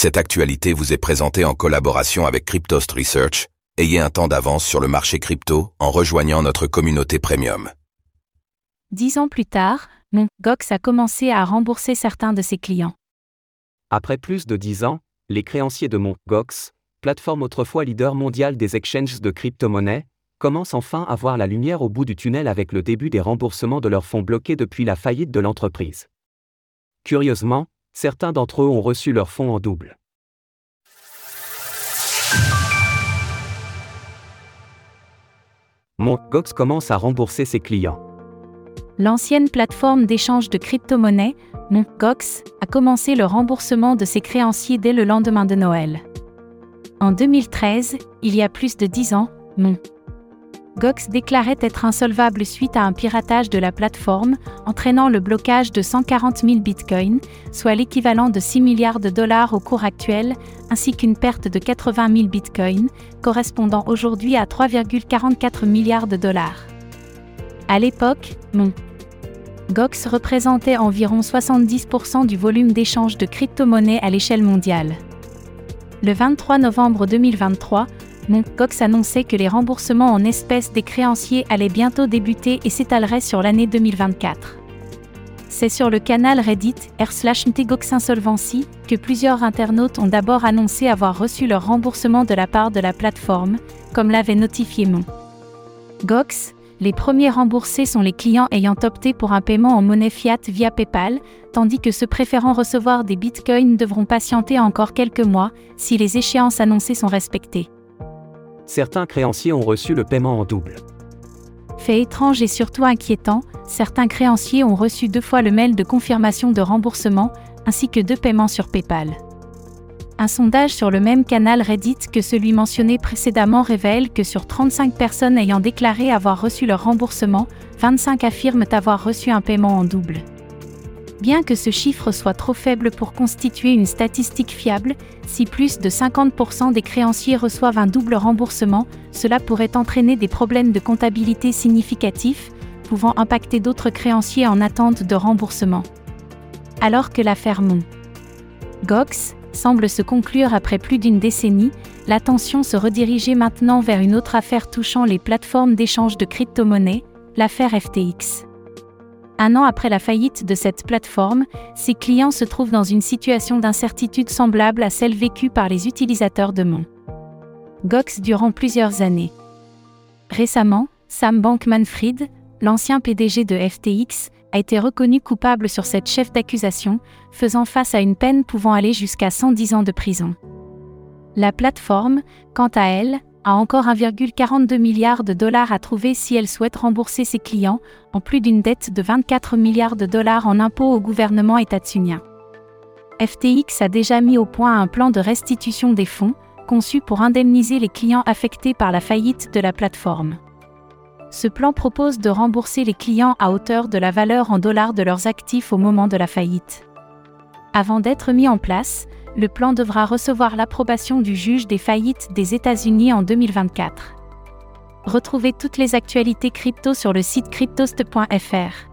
Cette actualité vous est présentée en collaboration avec Cryptost Research. Ayez un temps d'avance sur le marché crypto en rejoignant notre communauté premium. Dix ans plus tard, mon Gox a commencé à rembourser certains de ses clients. Après plus de dix ans, les créanciers de mon Gox, plateforme autrefois leader mondial des exchanges de crypto-monnaies, commencent enfin à voir la lumière au bout du tunnel avec le début des remboursements de leurs fonds bloqués depuis la faillite de l'entreprise. Curieusement, certains d'entre eux ont reçu leurs fonds en double. Gox commence à rembourser ses clients. L'ancienne plateforme d'échange de crypto-monnaies, a commencé le remboursement de ses créanciers dès le lendemain de Noël. En 2013, il y a plus de 10 ans, Gox déclarait être insolvable suite à un piratage de la plateforme, entraînant le blocage de 140 000 bitcoins, soit l'équivalent de 6 milliards de dollars au cours actuel, ainsi qu'une perte de 80 000 bitcoins, correspondant aujourd'hui à 3,44 milliards de dollars. À l'époque, mon Gox représentait environ 70% du volume d'échange de crypto-monnaies à l'échelle mondiale. Le 23 novembre 2023, Cox annonçait que les remboursements en espèces des créanciers allaient bientôt débuter et s'étaleraient sur l'année 2024. C'est sur le canal Reddit r/mtgox Insolvency que plusieurs internautes ont d'abord annoncé avoir reçu leur remboursement de la part de la plateforme, comme l'avait notifié Mon. Gox, les premiers remboursés sont les clients ayant opté pour un paiement en monnaie fiat via PayPal, tandis que ceux préférant recevoir des bitcoins devront patienter encore quelques mois si les échéances annoncées sont respectées certains créanciers ont reçu le paiement en double. Fait étrange et surtout inquiétant, certains créanciers ont reçu deux fois le mail de confirmation de remboursement, ainsi que deux paiements sur PayPal. Un sondage sur le même canal Reddit que celui mentionné précédemment révèle que sur 35 personnes ayant déclaré avoir reçu leur remboursement, 25 affirment avoir reçu un paiement en double. Bien que ce chiffre soit trop faible pour constituer une statistique fiable, si plus de 50% des créanciers reçoivent un double remboursement, cela pourrait entraîner des problèmes de comptabilité significatifs, pouvant impacter d'autres créanciers en attente de remboursement. Alors que l'affaire Mon Gox semble se conclure après plus d'une décennie, l'attention se redirigeait maintenant vers une autre affaire touchant les plateformes d'échange de crypto-monnaies, l'affaire FTX. Un an après la faillite de cette plateforme, ses clients se trouvent dans une situation d'incertitude semblable à celle vécue par les utilisateurs de Mon. Gox durant plusieurs années. Récemment, Sam Bankman-Fried, l'ancien PDG de FTX, a été reconnu coupable sur cette chef d'accusation, faisant face à une peine pouvant aller jusqu'à 110 ans de prison. La plateforme, quant à elle, a encore 1,42 milliard de dollars à trouver si elle souhaite rembourser ses clients, en plus d'une dette de 24 milliards de dollars en impôts au gouvernement étatsunien. FTX a déjà mis au point un plan de restitution des fonds, conçu pour indemniser les clients affectés par la faillite de la plateforme. Ce plan propose de rembourser les clients à hauteur de la valeur en dollars de leurs actifs au moment de la faillite. Avant d'être mis en place, le plan devra recevoir l'approbation du juge des faillites des États-Unis en 2024. Retrouvez toutes les actualités crypto sur le site cryptost.fr.